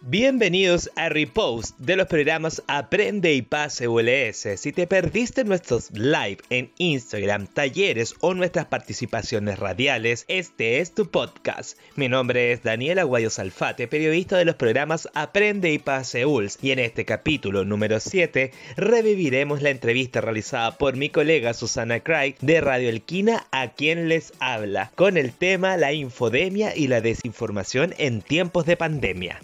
Bienvenidos a Repost de los programas Aprende y Pase ULS. Si te perdiste nuestros live en Instagram, talleres o nuestras participaciones radiales, este es tu podcast. Mi nombre es Daniel Aguayo Salfate, periodista de los programas Aprende y Pase ULS, y en este capítulo número 7 reviviremos la entrevista realizada por mi colega Susana Craig de Radio Elquina, a quien les habla, con el tema la infodemia y la desinformación en tiempos de pandemia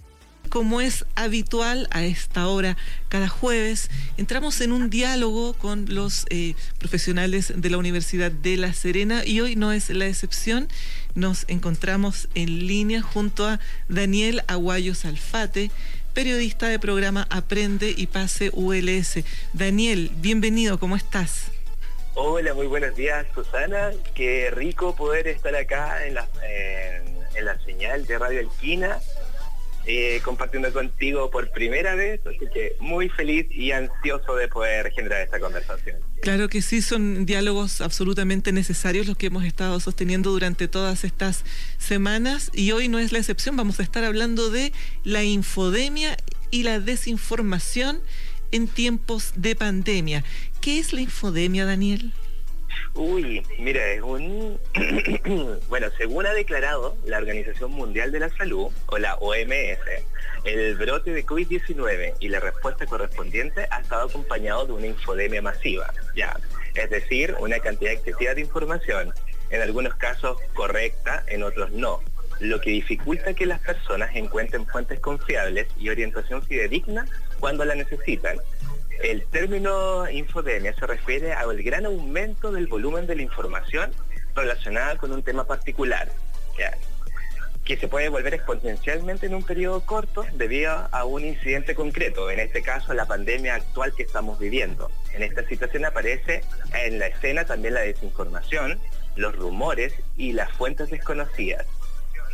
como es habitual a esta hora cada jueves, entramos en un diálogo con los eh, profesionales de la Universidad de La Serena y hoy no es la excepción. Nos encontramos en línea junto a Daniel Aguayo Salfate, periodista de programa Aprende y Pase ULS. Daniel, bienvenido, ¿cómo estás? Hola, muy buenos días, Susana. Qué rico poder estar acá en la, en la señal de Radio Alquina eh, compartiendo contigo por primera vez, así que muy feliz y ansioso de poder generar esta conversación. Claro que sí, son diálogos absolutamente necesarios los que hemos estado sosteniendo durante todas estas semanas y hoy no es la excepción, vamos a estar hablando de la infodemia y la desinformación en tiempos de pandemia. ¿Qué es la infodemia, Daniel? Uy, mira, es un... bueno, según ha declarado la Organización Mundial de la Salud, o la OMS, el brote de COVID-19 y la respuesta correspondiente ha estado acompañado de una infodemia masiva, ya, es decir, una cantidad excesiva de información, en algunos casos correcta, en otros no, lo que dificulta que las personas encuentren fuentes confiables y orientación fidedigna cuando la necesitan el término infodemia se refiere al gran aumento del volumen de la información relacionada con un tema particular, que se puede volver exponencialmente en un periodo corto debido a un incidente concreto, en este caso la pandemia actual que estamos viviendo. En esta situación aparece en la escena también la desinformación, los rumores y las fuentes desconocidas.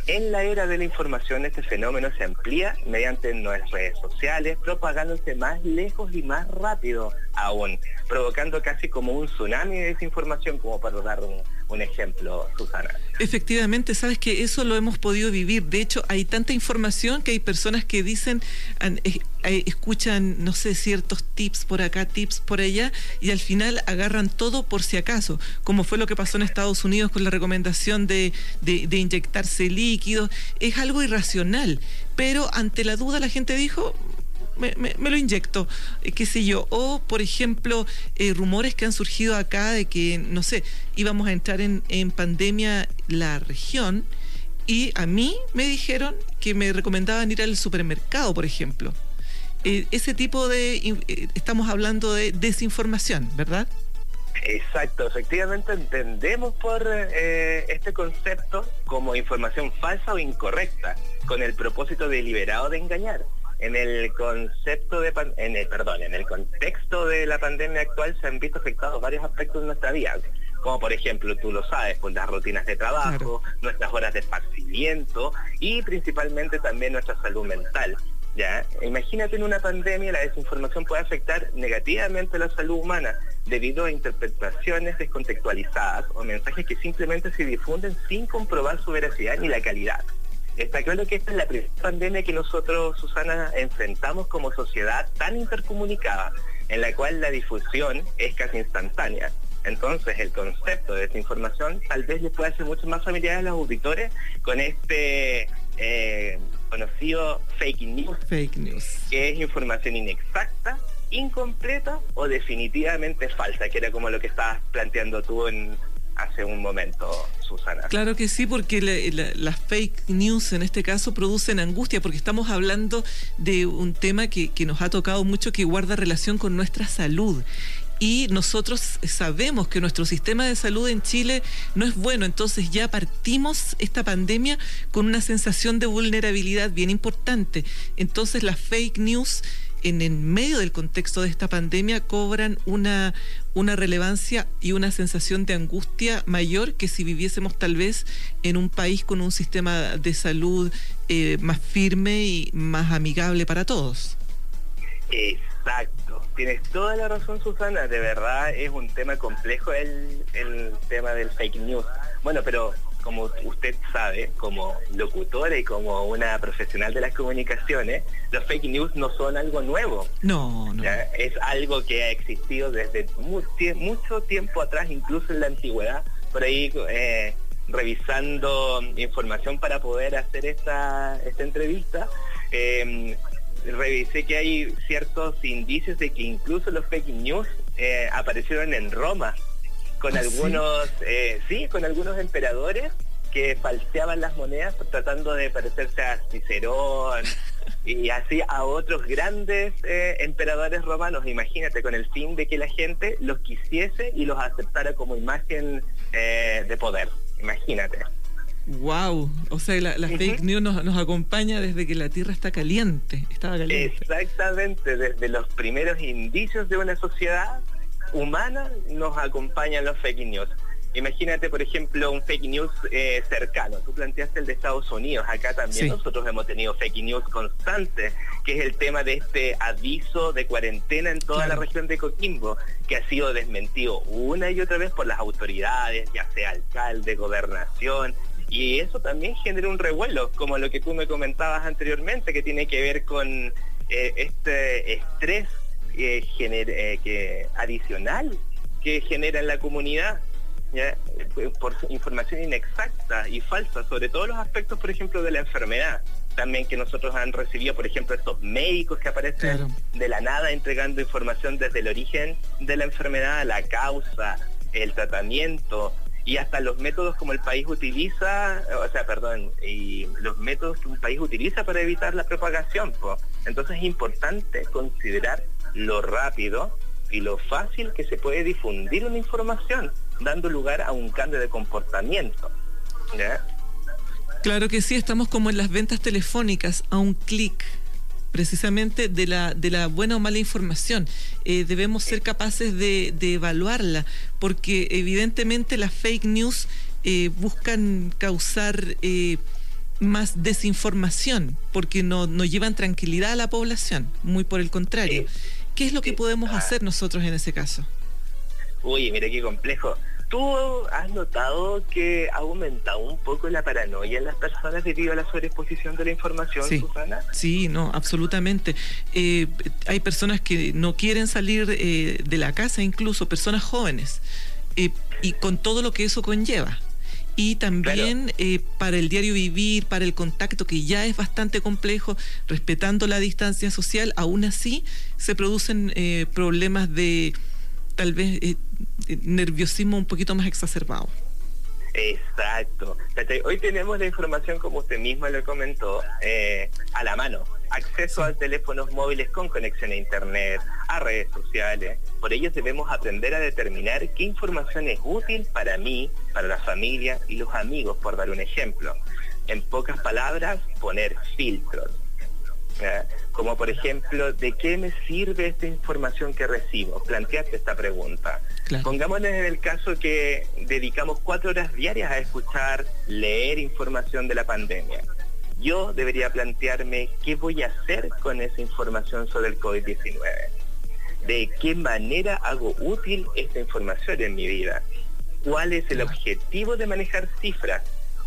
En la era de la información este fenómeno se amplía mediante nuestras redes sociales, propagándose más lejos y más rápido aún, provocando casi como un tsunami de desinformación, como para dar un, ejemplo, Susana. Efectivamente, sabes que eso lo hemos podido vivir. De hecho, hay tanta información que hay personas que dicen, eh, eh, escuchan, no sé, ciertos tips por acá, tips por allá, y al final agarran todo por si acaso, como fue lo que pasó en Estados Unidos con la recomendación de, de inyectarse líquidos. Es algo irracional, pero ante la duda la gente dijo, me, lo inyecto, eh, qué sé yo. O, por ejemplo, eh, rumores que han surgido acá de que, no sé, íbamos a entrar en, pandemia la región y a mí me dijeron que me recomendaban ir al supermercado, por ejemplo. Eh, ese tipo de, estamos hablando de desinformación, ¿verdad? Exacto, efectivamente entendemos por este concepto como información falsa o incorrecta, con el propósito deliberado de engañar en el concepto de en el perdón, en el contexto de la pandemia actual se han visto afectados varios aspectos de nuestra vida, como por ejemplo, tú lo sabes, pues las rutinas de trabajo, nuestras horas de esparcimiento y principalmente también nuestra salud mental. ¿ya? Imagínate en una pandemia la desinformación puede afectar negativamente la salud humana debido a interpretaciones descontextualizadas o mensajes que simplemente se difunden sin comprobar su veracidad ni la calidad. Está claro que esta es la primera pandemia que nosotros, Susana, enfrentamos como sociedad tan intercomunicada, en la cual la difusión es casi instantánea. Entonces, el concepto de desinformación tal vez les pueda ser mucho más familiar a los auditores con este eh, conocido fake news, fake news, que es información inexacta, incompleta o definitivamente falsa, que era como lo que estabas planteando tú en, hace un momento, Susana. Claro que sí, porque las fake news en este caso producen angustia, porque estamos hablando de un tema que, que nos ha tocado mucho, que guarda relación con nuestra salud y nosotros sabemos que nuestro sistema de salud en Chile no es bueno, entonces ya partimos esta pandemia con una sensación de vulnerabilidad bien importante. Entonces las fake news en el medio del contexto de esta pandemia cobran una, una relevancia y una sensación de angustia mayor que si viviésemos tal vez en un país con un sistema de salud eh, más firme y más amigable para todos. Exacto, tienes toda la razón Susana, de verdad es un tema complejo el, el tema del fake news. Bueno, pero como usted sabe, como locutora y como una profesional de las comunicaciones, los fake news no son algo nuevo. No, no. Es algo que ha existido desde mucho tiempo atrás, incluso en la antigüedad. Por ahí eh, revisando información para poder hacer esta, esta entrevista, eh, revisé que hay ciertos indicios de que incluso los fake news eh, aparecieron en Roma con ¿Ah, algunos, eh, sí? con algunos emperadores que falseaban las monedas tratando de parecerse a Cicerón y así a otros grandes eh, emperadores romanos, imagínate, con el fin de que la gente los quisiese y los aceptara como imagen de poder, imagínate. Wow, o sea, la, fake news nos, acompaña desde que la Tierra está caliente, estaba caliente. Exactamente, desde los primeros indicios de una sociedad humana nos acompañan los fake news. Imagínate, por ejemplo, un fake news eh, cercano. Tú planteaste el de Estados Unidos. Acá también nosotros hemos tenido fake news constantes, que es el tema de este aviso de cuarentena en toda la región de Coquimbo, que ha sido desmentido una y otra vez por las autoridades, ya sea alcalde, gobernación, y eso también genera un revuelo, como lo que tú me comentabas anteriormente, que tiene que ver con eh, este estrés eh, eh, que, adicional que genera en la comunidad. por información inexacta y falsa sobre todos los aspectos, por ejemplo, de la enfermedad. También que nosotros han recibido, por ejemplo, estos médicos que aparecen de la nada entregando información desde el origen de la enfermedad, la causa, el tratamiento, y hasta los métodos como el país utiliza, o sea, perdón, y los métodos que un país utiliza para evitar la propagación. Entonces es importante considerar lo rápido y lo fácil que se puede difundir una información, dando lugar a un cambio de comportamiento. Claro que sí, estamos como en las ventas telefónicas, a un clic precisamente de la, de la buena o mala información. Eh, debemos ser capaces de, evaluarla, porque evidentemente las fake news eh, buscan causar eh, más desinformación, porque no, no llevan tranquilidad a la población, muy por el contrario. ¿Qué es lo que podemos hacer nosotros en ese caso? Uy, mira qué complejo. ¿Tú has notado que ha aumentado un poco la paranoia en las personas debido a la sobreexposición de la información, sí. Susana? Sí, no, absolutamente. Eh, hay personas que no quieren salir eh, de la casa, incluso personas jóvenes, eh, y con todo lo que eso conlleva. Y también para el diario vivir, para el contacto, que ya es bastante complejo, respetando la distancia social, aún así se producen problemas de tal vez eh, eh, nerviosismo un poquito más exacerbado. Exacto. Hoy tenemos la información, como usted misma lo comentó, eh, a la mano. Acceso a teléfonos móviles con conexión a Internet, a redes sociales. Por ello debemos aprender a determinar qué información es útil para mí, para la familia y los amigos, por dar un ejemplo. En pocas palabras, poner filtros. Como por ejemplo, ¿de qué me sirve esta información que recibo? Planteaste esta pregunta. Pongámonos en el caso que dedicamos cuatro horas diarias a escuchar, leer información de la pandemia. Yo debería plantearme qué voy a hacer con esa información sobre el COVID-19. ¿De qué manera hago útil esta información en mi vida? ¿Cuál es el objetivo de manejar cifras?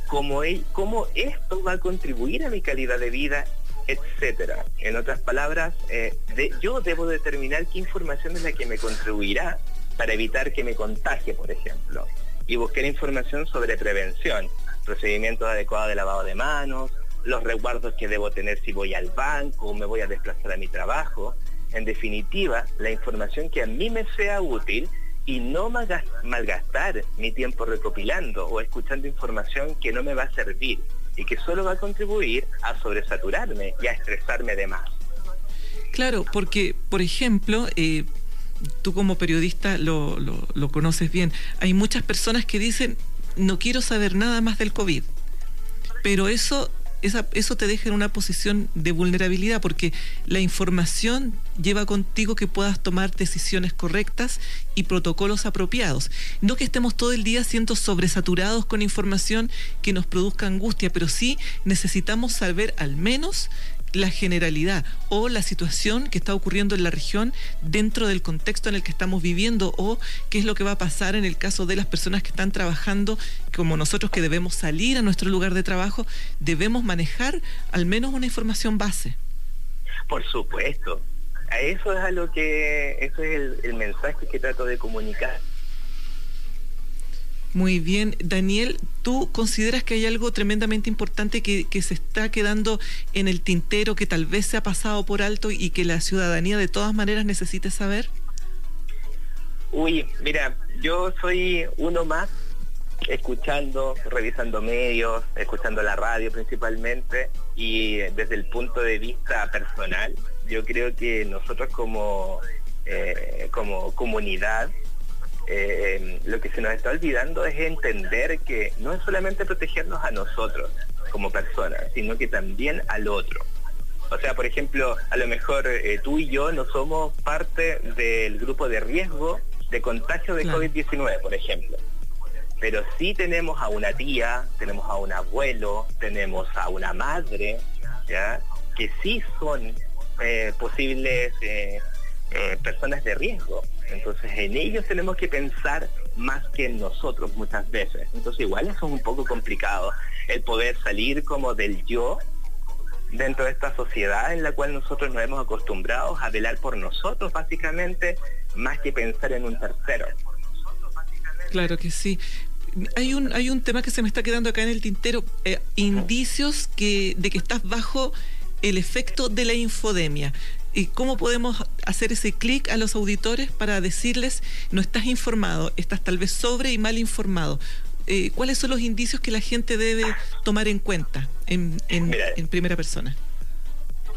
¿Cómo, cómo esto va a contribuir a mi calidad de vida etcétera. En otras palabras, eh, yo debo determinar qué información es la que me contribuirá para evitar que me contagie, por ejemplo, y buscar información sobre prevención, procedimientos adecuados de lavado de manos, los resguardos que debo tener si voy al banco o me voy a desplazar a mi trabajo. En definitiva, la información que a mí me sea útil y no malgastar mi tiempo recopilando o escuchando información que no me va a servir y que solo va a contribuir a sobresaturarme y a estresarme de más. Claro, porque, por ejemplo, eh, tú como periodista lo, lo, conoces bien, hay muchas personas que dicen, no quiero saber nada más del COVID, pero eso eso te deja en una posición de vulnerabilidad porque la información lleva contigo que puedas tomar decisiones correctas y protocolos apropiados. No que estemos todo el día siendo sobresaturados con información que nos produzca angustia, pero sí necesitamos saber al menos la generalidad o la situación que está ocurriendo en la región dentro del contexto en el que estamos viviendo o qué es lo que va a pasar en el caso de las personas que están trabajando como nosotros que debemos salir a nuestro lugar de trabajo, debemos manejar al menos una información base. Por supuesto. Eso es a lo que, eso es el mensaje que trato de comunicar muy bien. Daniel, ¿tú consideras que hay algo tremendamente importante que, se está quedando en el tintero, que tal vez se ha pasado por alto y que la ciudadanía de todas maneras necesite saber? Uy, mira, yo soy uno más escuchando, revisando medios, escuchando la radio principalmente y desde el punto de vista personal, yo creo que nosotros como, eh, como comunidad eh, lo que se nos está olvidando es entender que no es solamente protegernos a nosotros como personas, sino que también al otro. O sea, por ejemplo, a lo mejor eh, tú y yo no somos parte del grupo de riesgo de contagio de COVID-19, por ejemplo. Pero sí tenemos a una tía, tenemos a un abuelo, tenemos a una madre, ¿ya? que sí son eh, posibles personas de riesgo. Entonces en ellos tenemos que pensar más que en nosotros muchas veces. Entonces igual eso es un poco complicado, el poder salir como del yo dentro de esta sociedad en la cual nosotros nos hemos acostumbrado a velar por nosotros básicamente, más que pensar en un tercero. Claro que sí. Hay un, hay un tema que se me está quedando acá en el tintero, eh, indicios que, de que estás bajo el efecto de la infodemia. ¿Y cómo podemos hacer ese clic a los auditores para decirles, no estás informado, estás tal vez sobre y mal informado? Eh, ¿Cuáles son los indicios que la gente debe tomar en cuenta en, en primera persona?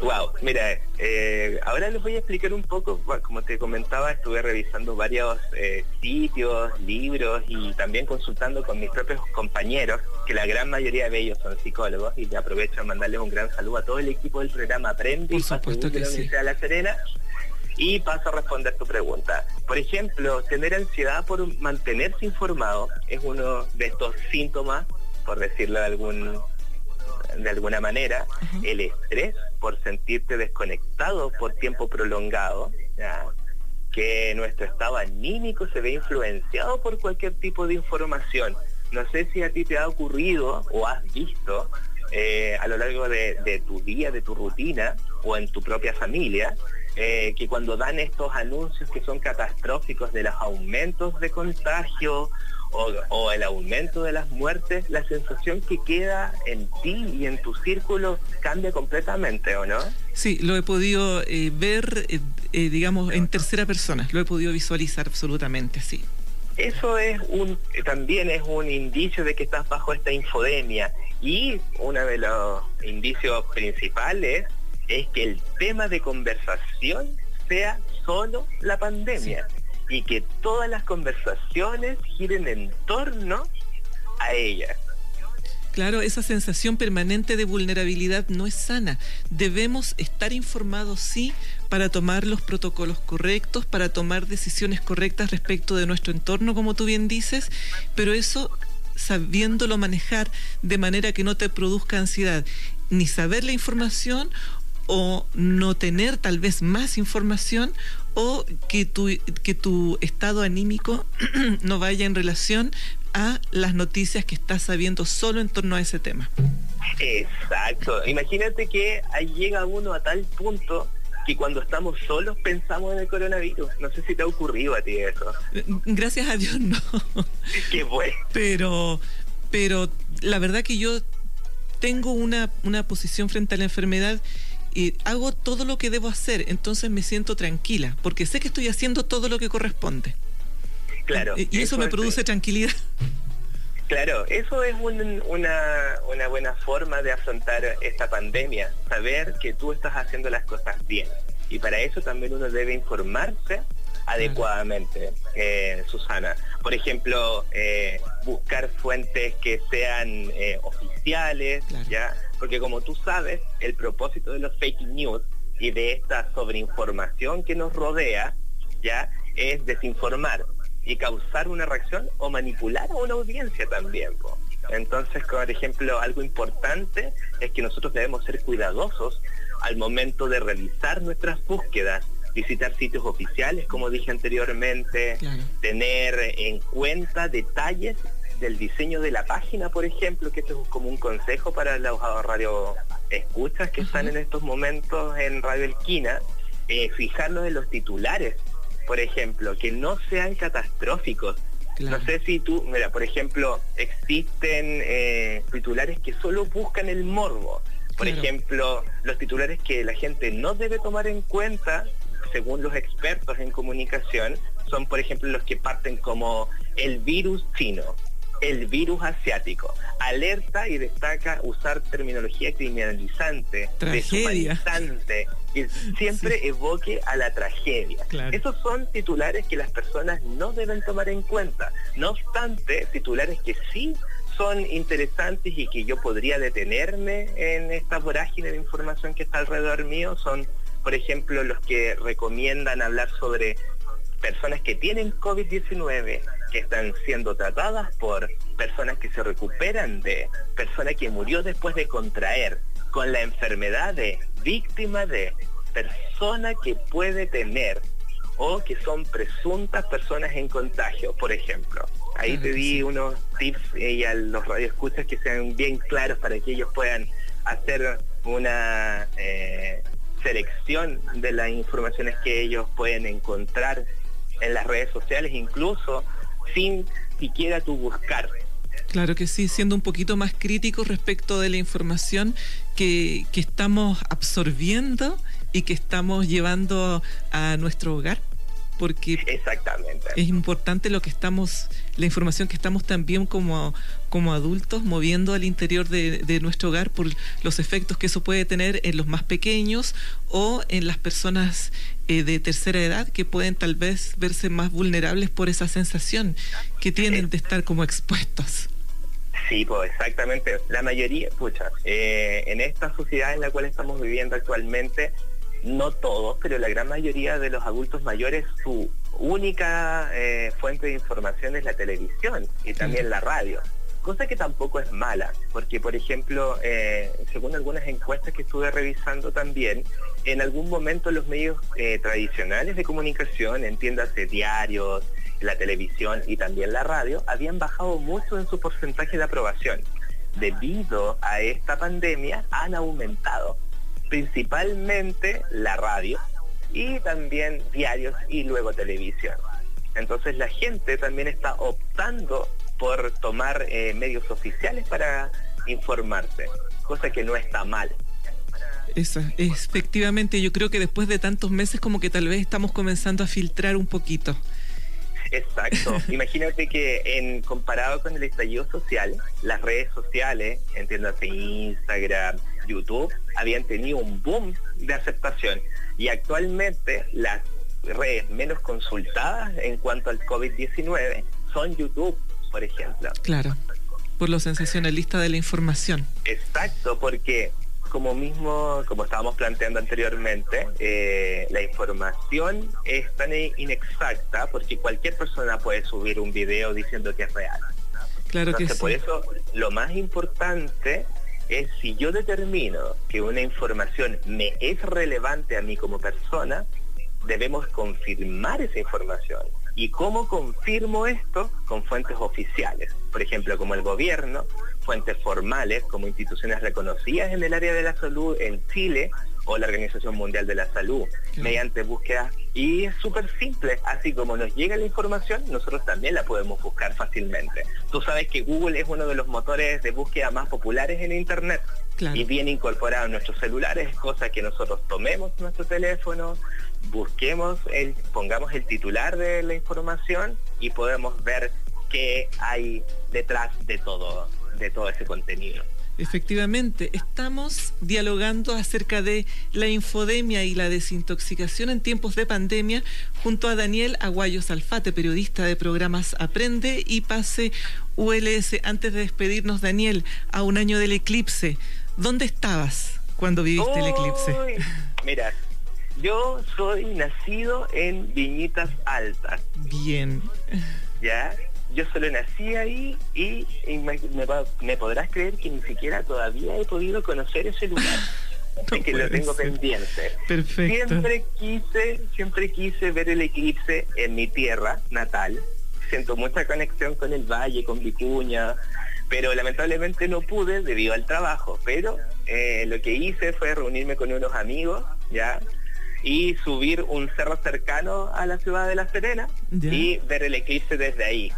Wow, mira, eh, ahora les voy a explicar un poco, como te comentaba, estuve revisando varios eh, sitios, libros y también consultando con mis propios compañeros, que la gran mayoría de ellos son psicólogos, y aprovecho a mandarles un gran saludo a todo el equipo del programa Aprende y de la Universidad de La Serena. Y paso a responder tu pregunta. Por ejemplo, tener ansiedad por mantenerse informado es uno de estos síntomas, por decirlo de algún de alguna manera, el estrés por sentirte desconectado por tiempo prolongado, que nuestro estado anímico se ve influenciado por cualquier tipo de información. No sé si a ti te ha ocurrido o has visto eh, a lo largo de, tu día, de tu rutina o en tu propia familia, eh, que cuando dan estos anuncios que son catastróficos de los aumentos de contagio o, el aumento de las muertes, la sensación que queda en ti y en tu círculo cambia completamente, ¿o no? Sí, lo he podido eh, ver, eh, eh, digamos, en tercera persona, lo he podido visualizar absolutamente, sí. Eso es un, también es un indicio de que estás bajo esta infodemia y uno de los indicios principales es que el tema de conversación sea solo la pandemia y que todas las conversaciones giren en torno a ella. Claro, esa sensación permanente de vulnerabilidad no es sana. Debemos estar informados, sí, para tomar los protocolos correctos, para tomar decisiones correctas respecto de nuestro entorno, como tú bien dices, pero eso sabiéndolo manejar de manera que no te produzca ansiedad, ni saber la información o no tener tal vez más información o que tu, que tu estado anímico no vaya en relación a las noticias que estás sabiendo solo en torno a ese tema. Exacto. Imagínate que ahí llega uno a tal punto que cuando estamos solos pensamos en el coronavirus. No sé si te ha ocurrido a ti eso. Gracias a Dios no. Qué bueno. Pero, pero la verdad que yo tengo una, una posición frente a la enfermedad y hago todo lo que debo hacer, entonces me siento tranquila, porque sé que estoy haciendo todo lo que corresponde. Claro. Y, eso, me produce tranquilidad. Claro, eso es una, una buena forma de afrontar esta pandemia, saber que tú estás haciendo las cosas bien. Y para eso también uno debe informarse adecuadamente, eh, Susana. Por ejemplo, eh, buscar fuentes que sean eh, oficiales, ¿ya? Porque como tú sabes, el propósito de los fake news y de esta sobreinformación que nos rodea, ¿ya? Es desinformar y causar una reacción o manipular a una audiencia también. Entonces, por ejemplo, algo importante es que nosotros debemos ser cuidadosos al momento de realizar nuestras búsquedas visitar sitios oficiales, como dije anteriormente, tener en cuenta detalles del diseño de la página, por ejemplo, que esto es como un consejo para los radio escuchas que están en estos momentos en Radio Elquina, eh, fijarnos en los titulares, por ejemplo, que no sean catastróficos. No sé si tú, mira, por ejemplo, existen eh, titulares que solo buscan el morbo. Por ejemplo, los titulares que la gente no debe tomar en cuenta según los expertos en comunicación, son por ejemplo los que parten como el virus chino, el virus asiático. Alerta y destaca usar terminología criminalizante, deshumanizante, que siempre evoque a la tragedia. Esos son titulares que las personas no deben tomar en cuenta. No obstante, titulares que sí son interesantes y que yo podría detenerme en esta vorágine de información que está alrededor mío son por ejemplo, los que recomiendan hablar sobre personas que tienen COVID-19, que están siendo tratadas por personas que se recuperan de, persona que murió después de contraer, con la enfermedad de víctima de, persona que puede tener o que son presuntas personas en contagio, por ejemplo. Ahí te di unos tips y a los radioescuchas que sean bien claros para que ellos puedan hacer una eh, selección de las informaciones que ellos pueden encontrar en las redes sociales, incluso sin siquiera tú buscar. Claro que sí, siendo un poquito más crítico respecto de la información que, que estamos absorbiendo y que estamos llevando a nuestro hogar porque Exactamente. es importante lo que estamos, la información que estamos también como, como adultos moviendo al interior de, nuestro hogar por los efectos que eso puede tener en los más pequeños o en las personas eh, de tercera edad que pueden tal vez verse más vulnerables por esa sensación que tienen de estar como expuestos. Sí, pues exactamente. La mayoría, escucha, eh, en esta sociedad en la cual estamos viviendo actualmente, no todos, pero la gran mayoría de los adultos mayores, su única eh, fuente de información es la televisión y también la radio. Cosa que tampoco es mala, porque por ejemplo, eh, según algunas encuestas que estuve revisando también, en algún momento los medios eh, tradicionales de comunicación, entiéndase diarios, la televisión y también la radio, habían bajado mucho en su porcentaje de aprobación. Debido a esta pandemia han aumentado principalmente la radio y también diarios y luego televisión. Entonces la gente también está optando por tomar eh, medios oficiales para informarse, cosa que no está mal. Eso, efectivamente, yo creo que después de tantos meses como que tal vez estamos comenzando a filtrar un poquito. Exacto. Imagínate que en comparado con el estallido social, las redes sociales, entiéndase Instagram, YouTube, habían tenido un boom de aceptación y actualmente las redes menos consultadas en cuanto al COVID-19 son YouTube, por ejemplo. Claro, por lo sensacionalista de la información. Exacto, porque como mismo, como estábamos planteando anteriormente, eh, la información es tan inexacta porque cualquier persona puede subir un video diciendo que es real. Claro que sí. Por eso, lo más importante es si yo determino que una información me es relevante a mí como persona, debemos confirmar esa información. ¿Y cómo confirmo esto? Con fuentes oficiales, por ejemplo, como el gobierno, fuentes formales, como instituciones reconocidas en el área de la salud en Chile, o la Organización Mundial de la Salud, mediante búsqueda. Y es súper simple, así como nos llega la información, nosotros también la podemos buscar fácilmente. Tú sabes que Google es uno de los motores de búsqueda más populares en Internet. Y viene incorporado en nuestros celulares, cosa que nosotros tomemos nuestro teléfono, busquemos, el, pongamos el titular de la información y podemos ver qué hay detrás de todo, de todo ese contenido. Efectivamente, estamos dialogando acerca de la infodemia y la desintoxicación en tiempos de pandemia junto a Daniel Aguayo Salfate, periodista de programas Aprende y Pase ULS. Antes de despedirnos, Daniel, a un año del eclipse, ¿dónde estabas cuando viviste el eclipse? Mira, yo soy nacido en Viñitas Altas. Bien. ¿Ya? Yo solo nací ahí y, me, podrás creer que ni siquiera todavía he podido conocer ese lugar. que lo tengo pendiente. Siempre quise, siempre quise ver el eclipse en mi tierra natal. Siento mucha conexión con el valle, con Vicuña, pero lamentablemente no pude debido al trabajo. Pero eh, lo que hice fue reunirme con unos amigos, ya, y subir un cerro cercano a la ciudad de La Serena y ver el eclipse desde ahí,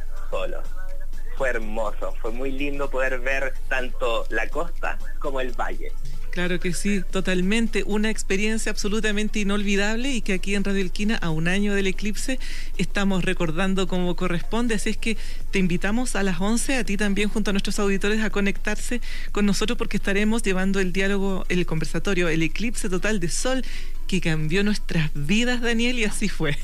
Fue hermoso, fue muy lindo poder ver tanto la costa como el valle. Claro que sí, totalmente. Una experiencia absolutamente inolvidable y que aquí en Radio Elquina, a un año del eclipse, estamos recordando como corresponde. Así es que te invitamos a las 11, a ti también, junto a nuestros auditores, a conectarse con nosotros porque estaremos llevando el diálogo, el conversatorio, el eclipse total de sol que cambió nuestras vidas, Daniel, y así fue.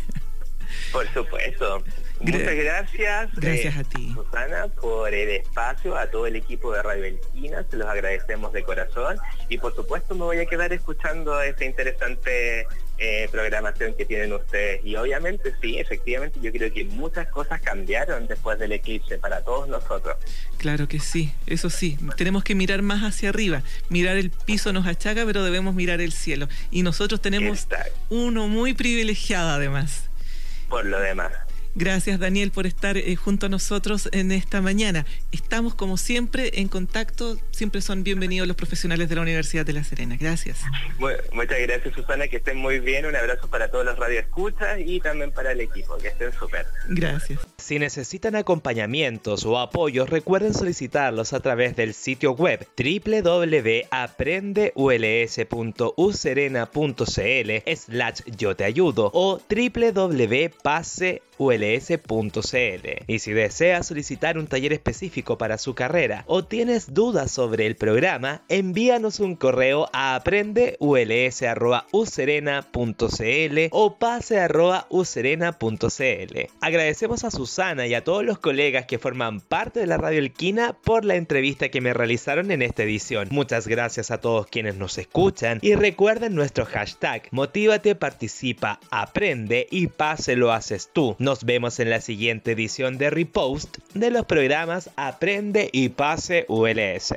Por supuesto. Muchas gracias. Gracias a ti. Susana, por el espacio, a todo el equipo de Radio Belquina, se los agradecemos de corazón y por supuesto me voy a quedar escuchando esta interesante eh, programación que tienen ustedes. Y obviamente sí, efectivamente yo creo que muchas cosas cambiaron después del eclipse para todos nosotros. Claro que sí, eso sí, tenemos que mirar más hacia arriba. Mirar el piso nos achaca, pero debemos mirar el cielo. Y nosotros tenemos uno muy privilegiado además. Por lo demás. Gracias Daniel por estar eh, junto a nosotros en esta mañana. Estamos como siempre en contacto, siempre son bienvenidos los profesionales de la Universidad de La Serena. Gracias. muchas gracias Susana, que estén muy bien, un abrazo para todos los radioescuchas y también para el equipo, que estén súper. Gracias. Si necesitan acompañamientos o apoyos, recuerden solicitarlos a través del sitio web www.aprendeuls.userena.cl slash yo te ayudo o www.pase uls.cl. Y si deseas solicitar un taller específico para su carrera o tienes dudas sobre el programa, envíanos un correo a aprendeuls.userena.cl o pase.userena.cl. Agradecemos a Susana y a todos los colegas que forman parte de la Radio Elquina por la entrevista que me realizaron en esta edición. Muchas gracias a todos quienes nos escuchan y recuerden nuestro hashtag Motívate, participa, aprende y pase lo haces tú. Nos vemos en la siguiente edición de Repost de los programas Aprende y Pase ULS.